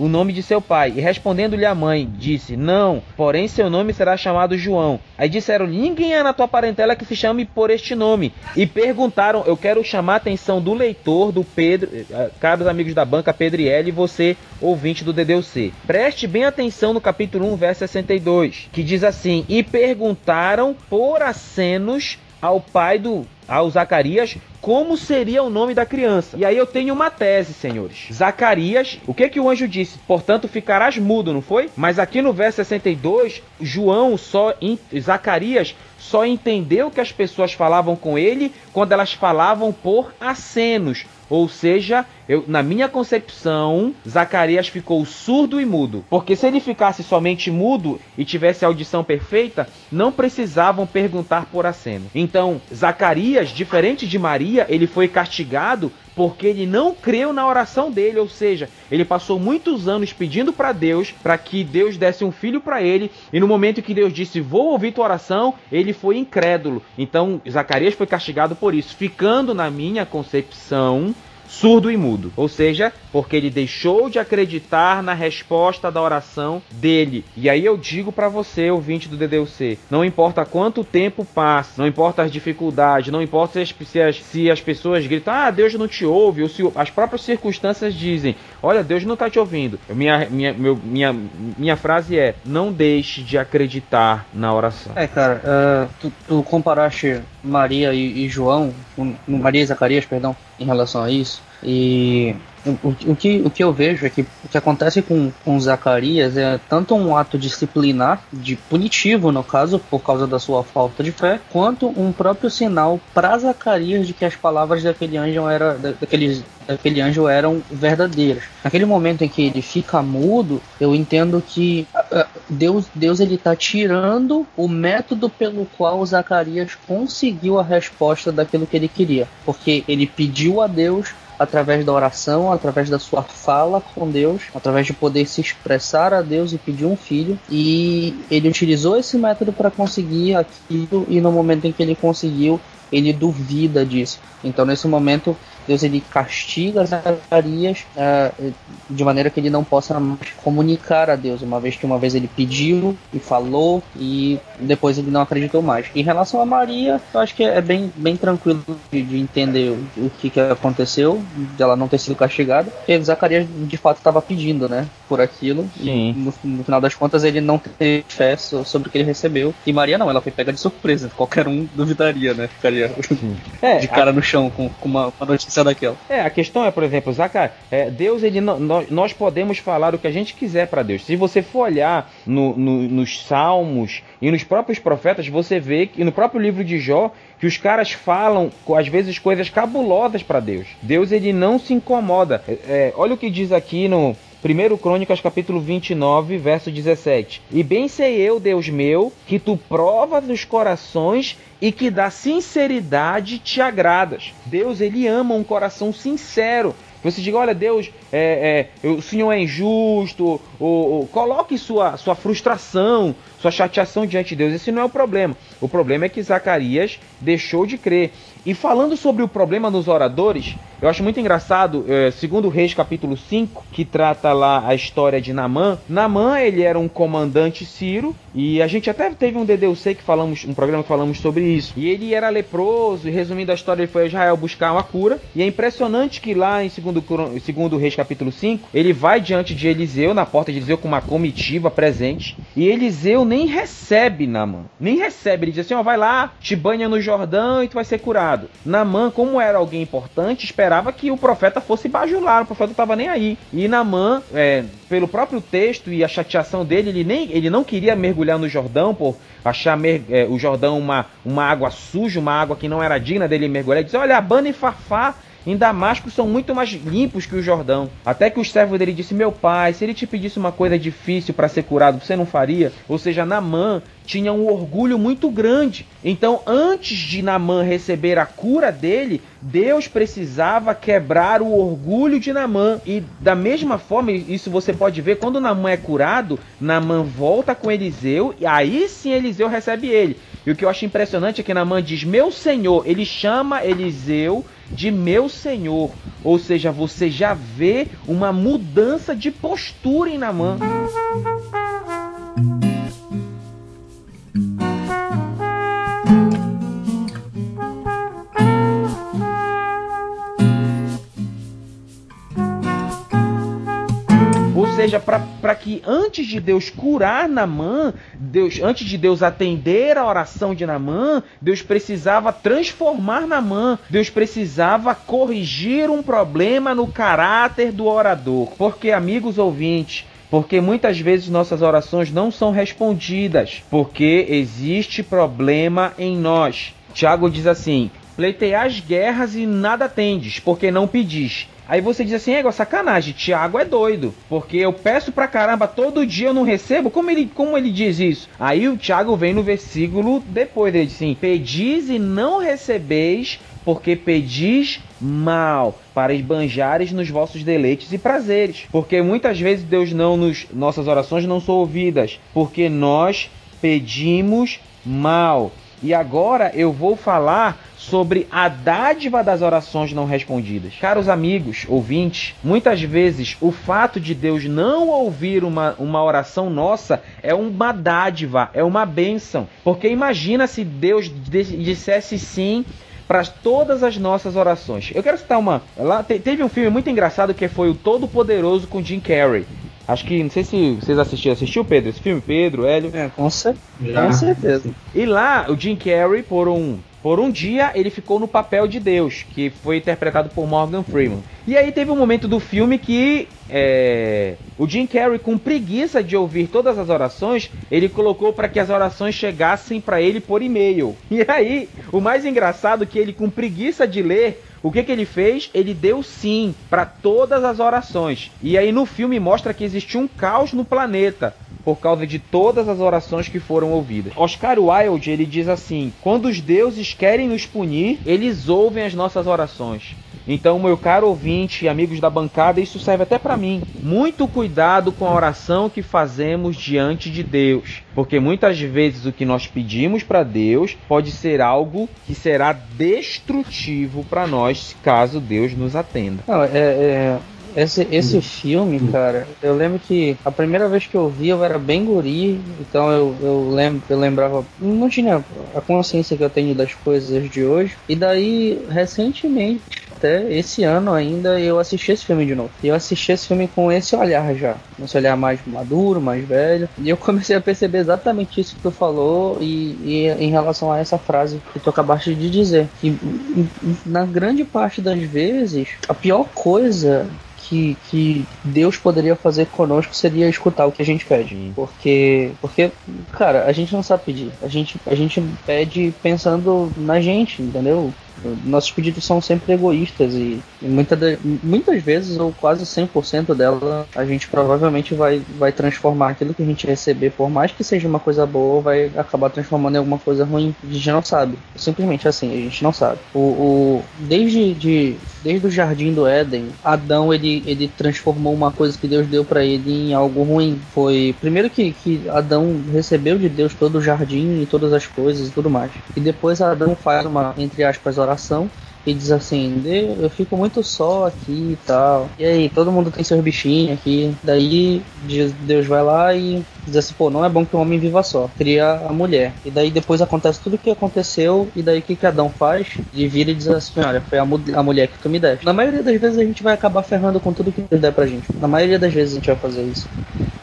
o nome de seu pai. E respondendo-lhe a mãe, disse: Não, porém seu nome será chamado João. Aí disseram: Ninguém há na tua parentela que se chame por este nome. E perguntaram: Eu quero chamar a atenção do leitor, do Pedro, eh, caros amigos da banca, Pedro e você, ouvinte do DDC. Preste bem atenção no capítulo 1, verso 62, que diz assim: E perguntaram por acenos ao pai do ao Zacarias como seria o nome da criança. E aí eu tenho uma tese, senhores. Zacarias, o que que o anjo disse? Portanto, ficarás mudo, não foi? Mas aqui no verso 62, João só Zacarias só entendeu que as pessoas falavam com ele quando elas falavam por acenos, ou seja, eu, na minha concepção, Zacarias ficou surdo e mudo. Porque se ele ficasse somente mudo e tivesse audição perfeita, não precisavam perguntar por aceno. Então, Zacarias, diferente de Maria, ele foi castigado porque ele não creu na oração dele, ou seja, ele passou muitos anos pedindo para Deus para que Deus desse um filho para ele, e no momento que Deus disse: "Vou ouvir tua oração", ele foi incrédulo. Então, Zacarias foi castigado por isso, ficando na minha concepção surdo e mudo. Ou seja, porque ele deixou de acreditar na resposta da oração dele. E aí eu digo para você, ouvinte do DDUC, não importa quanto tempo passa, não importa as dificuldades, não importa se as, se as, se as pessoas gritam, ah, Deus não te ouve, ou se as próprias circunstâncias dizem, olha, Deus não tá te ouvindo. Minha, minha, meu, minha, minha frase é, não deixe de acreditar na oração. É, cara, uh, tu, tu comparaste Maria e, e João, Maria e Zacarias, perdão, em relação a isso. E o, o, que, o que eu vejo é que o que acontece com, com Zacarias é tanto um ato disciplinar, de punitivo no caso, por causa da sua falta de fé, quanto um próprio sinal para Zacarias de que as palavras daquele anjo, era, daqueles, daquele anjo eram verdadeiras. Naquele momento em que ele fica mudo, eu entendo que Deus, Deus ele está tirando o método pelo qual Zacarias conseguiu a resposta daquilo que ele queria, porque ele pediu a Deus através da oração, através da sua fala com Deus, através de poder se expressar a Deus e pedir um filho. E ele utilizou esse método para conseguir aquilo, e no momento em que ele conseguiu, ele duvida disso. Então, nesse momento, Deus ele castiga Zacarias uh, de maneira que ele não possa mais comunicar a Deus, uma vez que uma vez ele pediu e falou e depois ele não acreditou mais. Em relação a Maria, eu acho que é bem, bem tranquilo de, de entender o, o, que, que aconteceu, de ela não ter sido castigada, porque Zacarias de fato estava pedindo, né, por aquilo. Sim. E no, no, final das contas ele não teve fé sobre o que ele recebeu. E Maria não, ela foi pega de surpresa. Qualquer um duvidaria, né? Ficaria é, de cara no chão com, com uma, uma notícia daquela. É, a questão é, por exemplo, Zacar, é, Deus, ele, nós, nós podemos falar o que a gente quiser para Deus. Se você for olhar no, no, nos salmos e nos próprios profetas, você vê que no próprio livro de Jó, que os caras falam, às vezes, coisas cabulosas para Deus. Deus, ele não se incomoda. É, é olha o que diz aqui no 1 Crônicas capítulo 29, verso 17. E bem sei eu, Deus meu, que tu provas os corações e que da sinceridade te agradas. Deus, ele ama um coração sincero. Você diga, olha, Deus, é, é, o senhor é injusto, ou, ou, coloque sua, sua frustração, sua chateação diante de Deus. Esse não é o problema. O problema é que Zacarias deixou de crer. E falando sobre o problema nos oradores, eu acho muito engraçado, é, segundo Reis capítulo 5, que trata lá a história de Namã. Namã, ele era um comandante sírio, e a gente até teve um DDUC que falamos, um programa que falamos sobre isso. E ele era leproso, e resumindo a história, ele foi a Israel buscar uma cura. E é impressionante que lá em segundo, segundo Reis capítulo 5, ele vai diante de Eliseu, na porta de Eliseu, com uma comitiva presente. E Eliseu nem recebe Namã, nem recebe. Ele diz assim: ó, vai lá, te banha no Jordão e tu vai ser curado. Namã, como era alguém importante, esperava que o profeta fosse bajular, o profeta estava nem aí. E Namã, é, pelo próprio texto e a chateação dele, ele, nem, ele não queria mergulhar no Jordão por achar é, o Jordão uma, uma água suja, uma água que não era digna dele mergulhar. Ele disse: Olha, Abana e Fafá em Damasco são muito mais limpos que o Jordão. Até que o servo dele disse: Meu pai, se ele te pedisse uma coisa difícil para ser curado, você não faria? Ou seja, Namã tinha um orgulho muito grande. Então, antes de Namã receber a cura dele, Deus precisava quebrar o orgulho de Namã. E da mesma forma, isso você pode ver, quando Namã é curado, Namã volta com Eliseu e aí sim Eliseu recebe ele. E o que eu acho impressionante é que Namã diz: Meu senhor, ele chama Eliseu de meu senhor. Ou seja, você já vê uma mudança de postura em Namã. Seja, para que antes de Deus curar Namã, Deus, antes de Deus atender a oração de Namã, Deus precisava transformar Namã, Deus precisava corrigir um problema no caráter do orador. Porque, amigos ouvintes, porque muitas vezes nossas orações não são respondidas, porque existe problema em nós. Tiago diz assim: pleiteais guerras e nada tendes, porque não pedis. Aí você diz assim, é sacanagem, Tiago é doido, porque eu peço pra caramba todo dia eu não recebo. Como ele, como ele diz isso? Aí o Tiago vem no versículo depois, ele diz assim: Pedis e não recebeis, porque pedis mal, para esbanjares nos vossos deleites e prazeres. Porque muitas vezes Deus não nos nossas orações não são ouvidas, porque nós pedimos mal. E agora eu vou falar sobre a dádiva das orações não respondidas. Caros amigos, ouvintes, muitas vezes o fato de Deus não ouvir uma, uma oração nossa é uma dádiva, é uma bênção. Porque imagina se Deus dissesse sim para todas as nossas orações. Eu quero citar uma. Lá teve um filme muito engraçado que foi o Todo Poderoso com Jim Carrey. Acho que, não sei se vocês assistiram. Assistiu, Pedro, esse filme? Pedro, Hélio? É, com, cer com certeza. E lá, o Jim Carrey, por um por um dia ele ficou no papel de Deus, que foi interpretado por Morgan Freeman. E aí teve um momento do filme que é, o Jim Carrey, com preguiça de ouvir todas as orações, ele colocou para que as orações chegassem para ele por e-mail. E aí, o mais engraçado é que ele, com preguiça de ler, o que, que ele fez? Ele deu sim para todas as orações. E aí no filme mostra que existe um caos no planeta por causa de todas as orações que foram ouvidas. Oscar Wilde ele diz assim: quando os deuses querem nos punir, eles ouvem as nossas orações. Então, meu caro ouvinte e amigos da bancada, isso serve até para mim. Muito cuidado com a oração que fazemos diante de Deus, porque muitas vezes o que nós pedimos para Deus pode ser algo que será destrutivo para nós caso Deus nos atenda. Não, é, é esse, esse filme, cara, eu lembro que a primeira vez que eu vi eu era bem guri, então eu, eu, lembro, eu lembrava, não tinha a consciência que eu tenho das coisas de hoje. E daí, recentemente, até esse ano ainda, eu assisti esse filme de novo. E eu assisti esse filme com esse olhar já. Esse olhar mais maduro, mais velho. E eu comecei a perceber exatamente isso que tu falou e, e em relação a essa frase que tu acabaste de dizer. Que na grande parte das vezes, a pior coisa que, que Deus poderia fazer conosco seria escutar o que a gente pede. Porque, porque, cara, a gente não sabe pedir. A gente, a gente pede pensando na gente, entendeu? Nossos pedidos são sempre egoístas e, e muita de, muitas vezes, ou quase 100% dela, a gente provavelmente vai, vai transformar aquilo que a gente receber, por mais que seja uma coisa boa, vai acabar transformando em alguma coisa ruim. A gente não sabe. Simplesmente assim, a gente não sabe. O, o desde, de, desde o jardim do Éden, Adão ele, ele transformou uma coisa que Deus deu para ele em algo ruim. Foi primeiro que, que Adão recebeu de Deus todo o jardim e todas as coisas e tudo mais. E depois Adão faz uma, entre aspas, oração ação e diz assim: eu fico muito só aqui e tal. E aí, todo mundo tem seus bichinhos aqui. Daí Deus vai lá e diz assim: pô, não é bom que o homem viva só. Cria a mulher. E daí depois acontece tudo o que aconteceu. E daí o que, que Adão faz? Ele vira e diz assim: olha, foi a, a mulher que tu me deste. Na maioria das vezes a gente vai acabar ferrando com tudo que Deus der pra gente. Na maioria das vezes a gente vai fazer isso.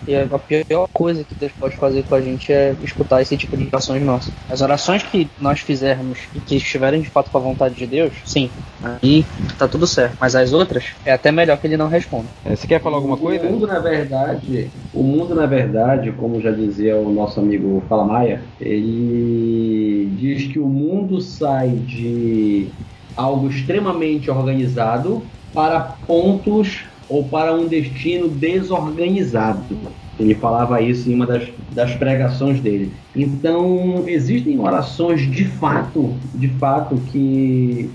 E a pior coisa que Deus pode fazer com a gente é escutar esse tipo de orações nossas. As orações que nós fizermos e que estiverem de fato com a vontade de Deus, sim, aí tá tudo certo. Mas as outras, é até melhor que ele não responda. É, você quer falar alguma coisa? O mundo, na verdade, o mundo, na verdade, como já dizia o nosso amigo Falamaia, ele diz que o mundo sai de algo extremamente organizado para pontos ou para um destino desorganizado. Ele falava isso em uma das, das pregações dele. Então, existem orações de fato, de fato, que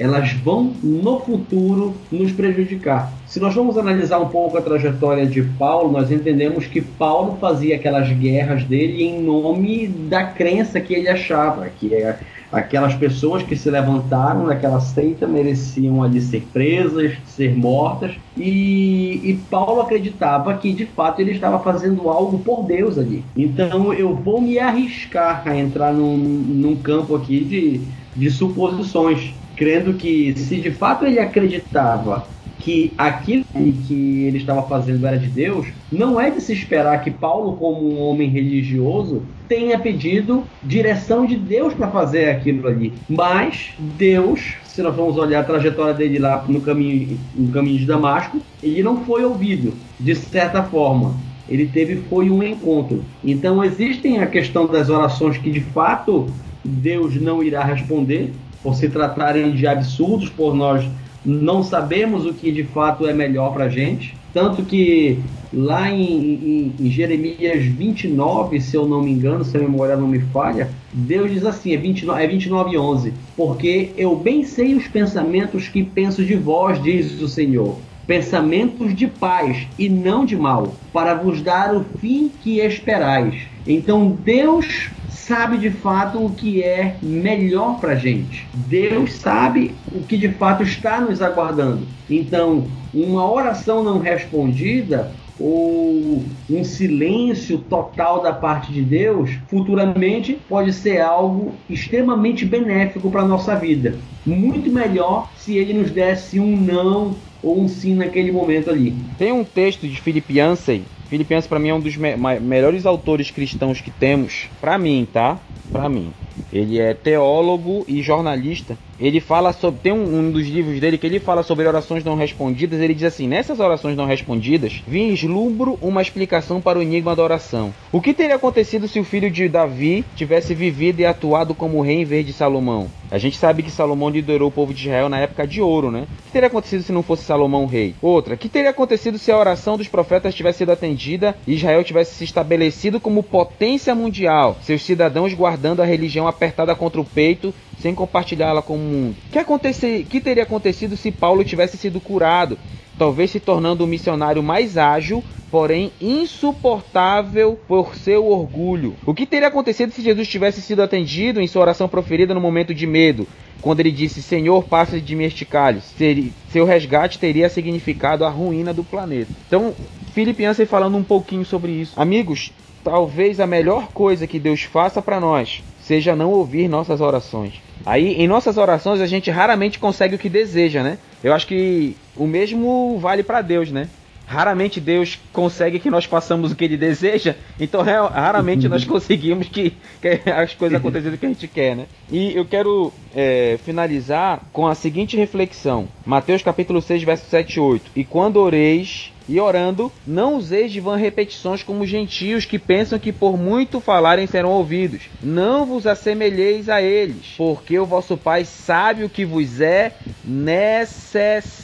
elas vão no futuro nos prejudicar. Se nós vamos analisar um pouco a trajetória de Paulo, nós entendemos que Paulo fazia aquelas guerras dele em nome da crença que ele achava, que é aquelas pessoas que se levantaram naquela seita mereciam ali ser presas, ser mortas, e, e, Paulo acreditava que de fato ele estava fazendo algo por Deus ali. Então eu vou me arriscar a entrar num, num campo aqui de, de suposições, crendo que se de fato ele acreditava que aquilo que ele estava fazendo era de Deus, não é de se esperar que Paulo, como um homem religioso, tenha pedido direção de Deus para fazer aquilo ali. Mas Deus, se nós vamos olhar a trajetória dele lá no caminho, no caminho de Damasco, ele não foi ouvido, de certa forma. Ele teve foi um encontro. Então existem a questão das orações que de fato Deus não irá responder por se tratarem de absurdos, por nós não sabemos o que de fato é melhor para a gente. Tanto que lá em, em, em, Jeremias 29, se eu não me engano, se a memória não me falha, Deus diz assim, é 29, é 29 11, porque eu bem sei os pensamentos que penso de vós, diz o Senhor, pensamentos de paz e não de mal, para vos dar o fim que esperais. Então Deus sabe de fato o que é melhor para gente. Deus sabe o que de fato está nos aguardando. Então, uma oração não respondida ou um silêncio total da parte de Deus, futuramente pode ser algo extremamente benéfico para a nossa vida. Muito melhor se ele nos desse um não ou um sim naquele momento ali. Tem um texto de Philip Yancey Philip Yancey para mim é um dos me melhores autores cristãos que temos, para mim, tá? Para mim. Ele é teólogo e jornalista ele fala sobre. Tem um, um, dos livros dele que ele fala sobre orações não respondidas. Ele diz assim: nessas orações não respondidas, vislumbro uma explicação para o enigma da oração. O que teria acontecido se o filho de Davi tivesse vivido e atuado como rei em vez de Salomão? A gente sabe que Salomão liderou o povo de Israel na época de ouro, né? O que teria acontecido se não fosse Salomão rei? Outra, o que teria acontecido se a oração dos profetas tivesse sido atendida e Israel tivesse se estabelecido como potência mundial, seus cidadãos guardando a religião apertada contra o peito sem compartilhá-la com o mundo. Que, acontecer, que teria acontecido se Paulo tivesse sido curado? Talvez se tornando um missionário mais ágil, porém insuportável por seu orgulho. O que teria acontecido se Jesus tivesse sido atendido em sua oração proferida no momento de medo? Quando ele disse, Senhor, passa de mim este cálice. Seu resgate teria significado a ruína do planeta. Então, Filipe Yancey falando um pouquinho sobre isso. Amigos, talvez a melhor coisa que Deus faça para nós seja não ouvir nossas orações. Aí, em nossas orações, a gente raramente consegue o que deseja, né? Eu acho que o mesmo vale para Deus, né? Raramente Deus consegue que nós façamos o que Ele deseja, então raramente nós conseguimos que, que as coisas aconteçam do que a gente quer, né? E eu quero é, finalizar com a seguinte reflexão: Mateus capítulo 6, verso 7 e 8. E quando oreis, E orando, não useis de vã repetições como gentios que pensam que por muito falarem serão ouvidos. Não vos assemelheis a eles, porque o vosso Pai sabe o que vos é necessário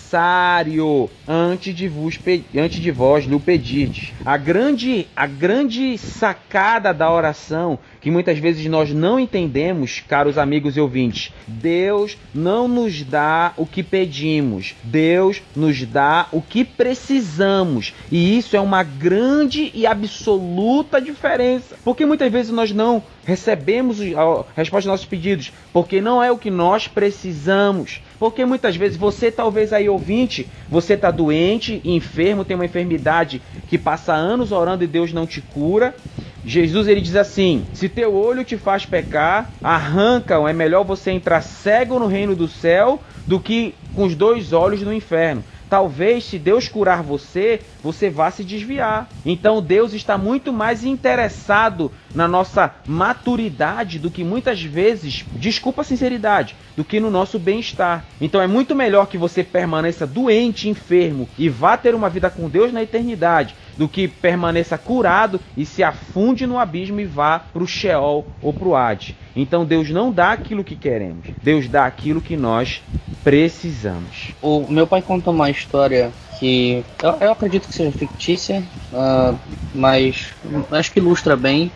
antes de vos antes de vós lhe pedirdes. A grande a grande sacada da oração que muitas vezes nós não entendemos, caros amigos e ouvintes. Deus não nos dá o que pedimos, Deus nos dá o que precisamos. E isso é uma grande e absoluta diferença. Porque muitas vezes nós não recebemos a resposta aos nossos pedidos, porque não é o que nós precisamos. Porque muitas vezes você, talvez aí ouvinte, você está doente, enfermo, tem uma enfermidade que passa anos orando e Deus não te cura. Jesus ele diz assim: se teu olho te faz pecar, arranca-o. É melhor você entrar cego no reino do céu do que com os dois olhos no inferno. Talvez, se Deus curar você, você vá se desviar. Então, Deus está muito mais interessado na nossa maturidade do que muitas vezes, desculpa a sinceridade, do que no nosso bem-estar. Então, é muito melhor que você permaneça doente, enfermo e vá ter uma vida com Deus na eternidade do que permaneça curado e se afunde no abismo e vá para o Sheol ou para o Hades. Então Deus não dá aquilo que queremos, Deus dá aquilo que nós precisamos. O meu pai conta uma história que eu, eu acredito que seja fictícia, uh, mas acho que ilustra bem.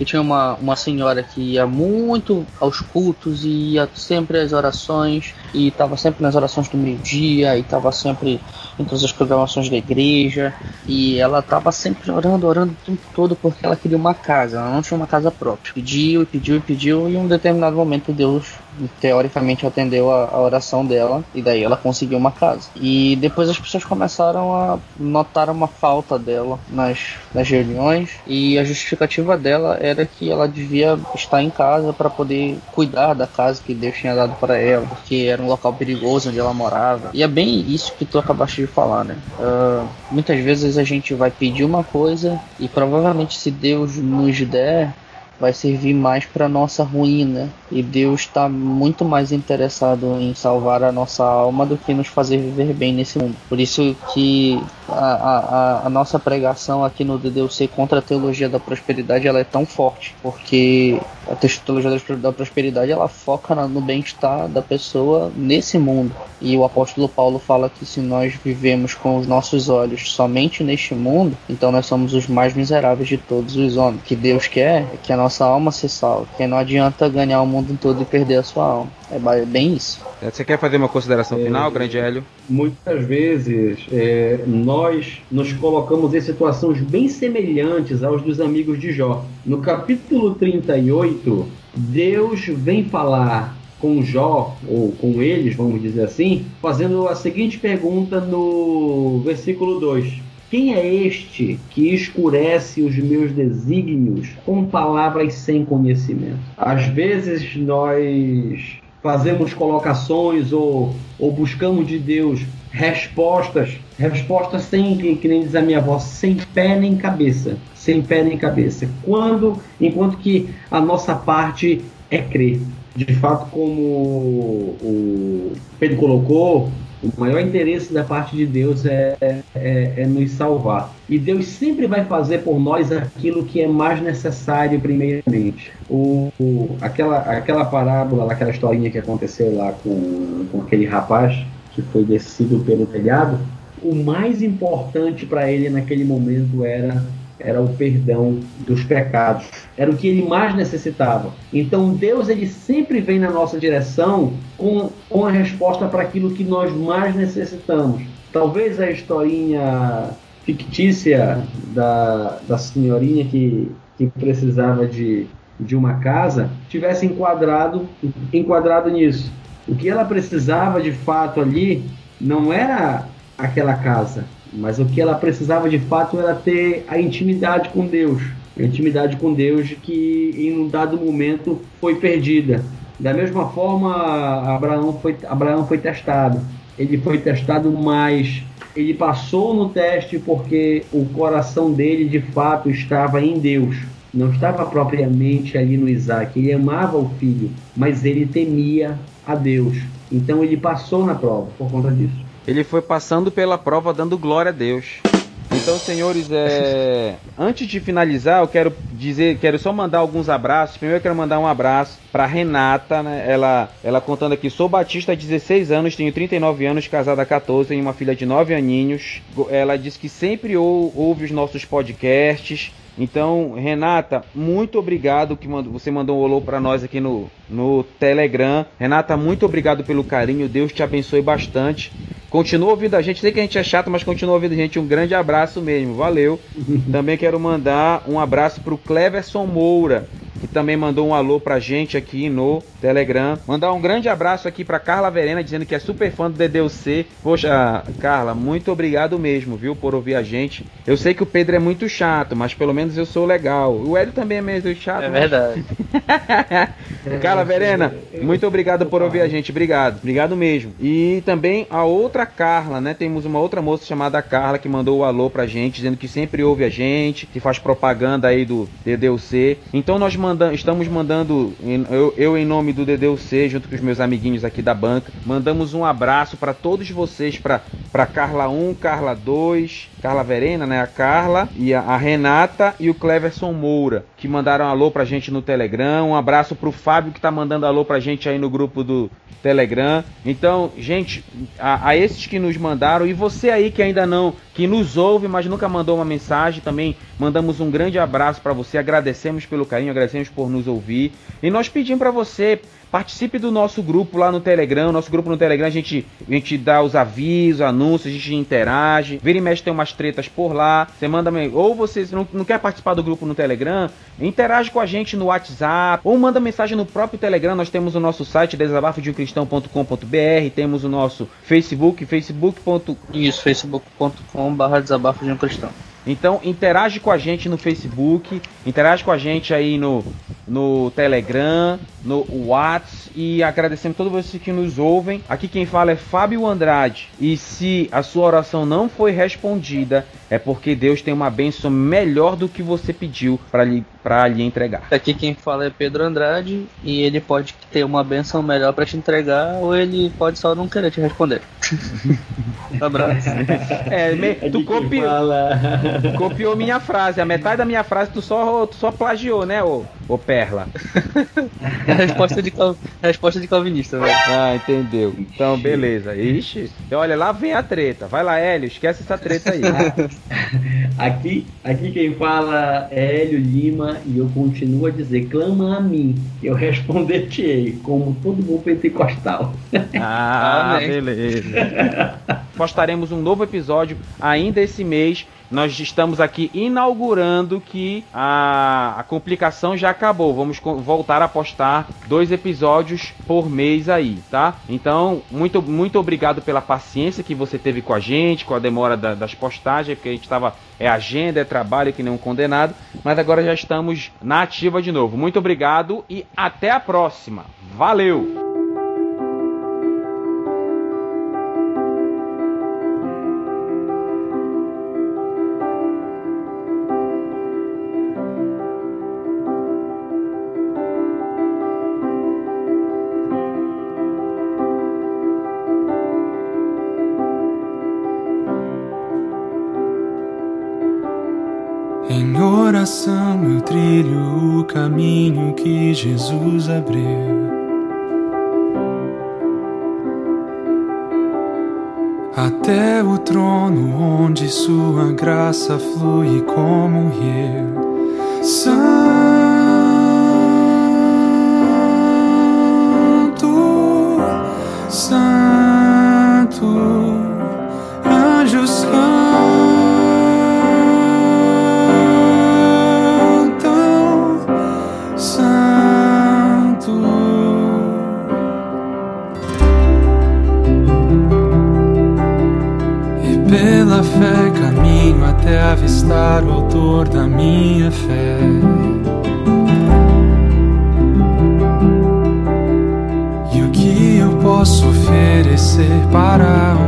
E tinha uma, uma senhora que ia muito aos cultos e ia sempre às orações, e estava sempre nas orações do meio-dia, e estava sempre em todas as programações da igreja, e ela estava sempre orando, orando o tempo todo porque ela queria uma casa, ela não tinha uma casa própria. Pediu e pediu e pediu, e em um determinado momento Deus teoricamente atendeu a, a, oração dela e daí ela conseguiu uma casa. E depois as pessoas começaram a notar uma falta dela nas, nas reuniões e a justificativa dela era que ela devia estar em casa para poder cuidar da casa que Deus tinha dado para ela, porque era um local perigoso onde ela morava. E é bem isso que tu acabaste de falar, né? Uh, muitas vezes a gente vai pedir uma coisa e provavelmente se Deus nos der vai servir mais para nossa ruína e Deus está muito mais interessado em salvar a nossa alma do que nos fazer viver bem nesse mundo. Por isso que a, a, nossa pregação aqui no DDUC contra a teologia da prosperidade ela é tão forte, porque a teologia da prosperidade ela foca no bem-estar da pessoa nesse mundo. E o apóstolo Paulo fala que se nós vivemos com os nossos olhos somente neste mundo, então nós somos os mais miseráveis de todos os homens. O que Deus quer é que a nossa alma se salve, que não adianta ganhar o mundo todo e perder a sua alma. É bem isso. Você quer fazer uma consideração é, final, grande Hélio? Muitas vezes é, nós nos colocamos em situações bem semelhantes aos dos amigos de Jó. No capítulo 38, Deus vem falar com Jó, ou com eles, vamos dizer assim, fazendo a seguinte pergunta no versículo 2. Quem é este que escurece os meus desígnios com palavras sem conhecimento? Às vezes nós fazemos colocações ou, ou buscamos de Deus respostas, respostas sem, que, nem diz a minha avó, sem pé nem cabeça, sem pé nem cabeça. Quando, enquanto que a nossa parte é crer. De fato, como o Pedro colocou, o maior interesse da parte de Deus é, é, é, nos salvar. E Deus sempre vai fazer por nós aquilo que é mais necessário, primeiramente. O, o, aquela, aquela parábola, aquela historinha que aconteceu lá com, com aquele rapaz que foi descido pelo telhado, o mais importante para ele naquele momento era era o perdão dos pecados. Era o que ele mais necessitava. Então Deus ele sempre vem na nossa direção com, com a resposta para aquilo que nós mais necessitamos. Talvez a historinha fictícia da, da senhorinha que, que precisava de, de uma casa tivesse enquadrado, enquadrado nisso. O que ela precisava de fato ali não era aquela casa, mas o que ela precisava de fato era ter a intimidade com Deus. A intimidade com Deus que em um dado momento foi perdida. Da mesma forma, Abraão foi, Abraão foi testado. Ele foi testado mais. Ele passou no teste porque o coração dele de fato estava em Deus. Não estava propriamente ali no Isaac. Ele amava o filho, mas ele temia a Deus. Então ele passou na prova por conta disso. Ele foi passando pela prova dando glória a Deus. Então, senhores, é... antes de finalizar, eu quero dizer, quero só mandar alguns abraços. Primeiro, eu quero mandar um abraço para Renata, né? Ela, ela contando aqui: sou Batista, 16 anos, tenho 39 anos, casada há 14, tenho uma filha de 9 aninhos. Ela diz que sempre ou, ouve os nossos podcasts. Então, Renata, muito obrigado que você mandou um olô para nós aqui no, no Telegram. Renata, muito obrigado pelo carinho. Deus te abençoe bastante. Continua ouvindo a gente. Sei que a gente é chato, mas continua ouvindo a gente. Um grande abraço mesmo. Valeu. Também quero mandar um abraço para o Cleverson Moura que também mandou um alô pra gente aqui no Telegram. Mandar um grande abraço aqui pra Carla Verena, dizendo que é super fã do DDUC. Poxa, Carla, muito obrigado mesmo, viu, por ouvir a gente. Eu sei que o Pedro é muito chato, mas pelo menos eu sou legal. O Hélio também é meio chato. É mas... verdade. Carla Verena, muito obrigado por ouvir a gente. Obrigado. Obrigado mesmo. E também a outra Carla, né? Temos uma outra moça chamada Carla que mandou o alô pra gente, dizendo que sempre ouve a gente, que faz propaganda aí do DDUC. Então nós mandamos estamos mandando, eu, eu, em nome do DDUC, junto com os meus amiguinhos aqui da banca, mandamos um abraço para todos vocês, para Carla 1, Carla 2, Carla Verena, né? A Carla e a, a, Renata e o Cleverson Moura, que mandaram alô pra gente no Telegram. Um abraço pro Fábio que tá mandando alô pra gente aí no grupo do Telegram. Então, gente, a, a esses que nos mandaram e você aí que ainda não, que nos ouve, mas nunca mandou uma mensagem, também mandamos um grande abraço para você. Agradecemos pelo carinho, agradecemos por nos ouvir. E nós pedimos para você Participe do nosso grupo lá no Telegram. Nosso grupo no Telegram a gente, a gente dá os avisos, anúncios, a gente interage. Vira e mexe tem umas tretas por lá. Você manda. Ou você não, não quer participar do grupo no Telegram, interage com a gente no WhatsApp. Ou manda mensagem no próprio Telegram. Nós temos o nosso site desabafodeucristão.com.br. Temos o nosso Facebook, facebook. Isso, facebook.com.br desabafo de um cristão. Então interage com a gente no Facebook, interage com a gente aí no, no Telegram, no WhatsApp e agradecemos todos vocês que nos ouvem. Aqui quem fala é Fábio Andrade. E se a sua oração não foi respondida, é porque Deus tem uma bênção melhor do que você pediu para lhe, lhe entregar. Aqui quem fala é Pedro Andrade e ele pode ter uma bênção melhor para te entregar ou ele pode só não querer te responder. Um abraço. É, me, tu copiou, copiou minha frase, a metade da minha frase tu só, tu só plagiou, né, ô, ô Perla? a resposta de, a resposta de calvinista, velho. Ah, entendeu. Então, beleza. Ixi, olha, lá vem a treta. Vai lá, Hélio, esquece essa treta aí. aqui, aqui quem fala é Hélio Lima e eu continuo a dizer: clama a mim, eu responder-te-ei, como todo bom pentecostal. Ah, beleza. Postaremos um novo episódio ainda esse mês nós estamos aqui inaugurando que a, a complicação já acabou. Vamos voltar a postar dois episódios por mês aí, tá? Então, muito, muito obrigado pela paciência que você teve com a gente, com a demora da, das postagens, porque a gente estava. É agenda, é trabalho que nem um condenado. Mas agora já estamos na ativa de novo. Muito obrigado e até a próxima. Valeu! Coração eu trilho o caminho que Jesus abriu. Até o trono onde sua graça flui como um rio. Santo, Santo, anjos até avistar o autor da minha fé. E o que eu posso oferecer para honrar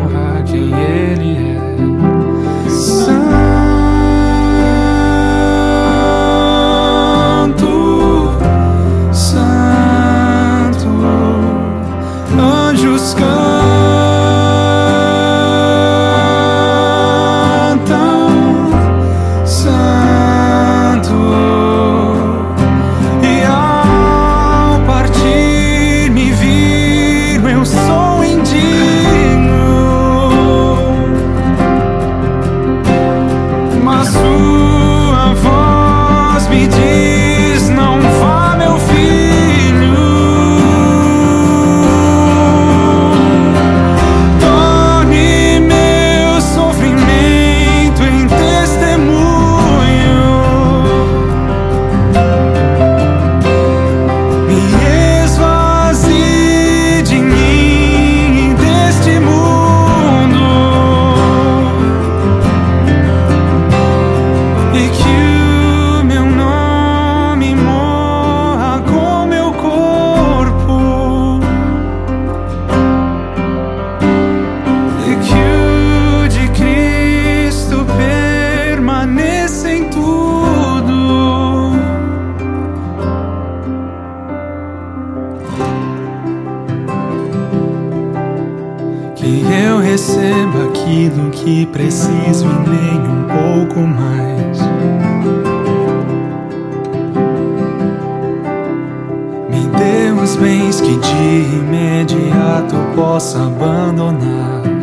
bens que de imediato possa abandonar.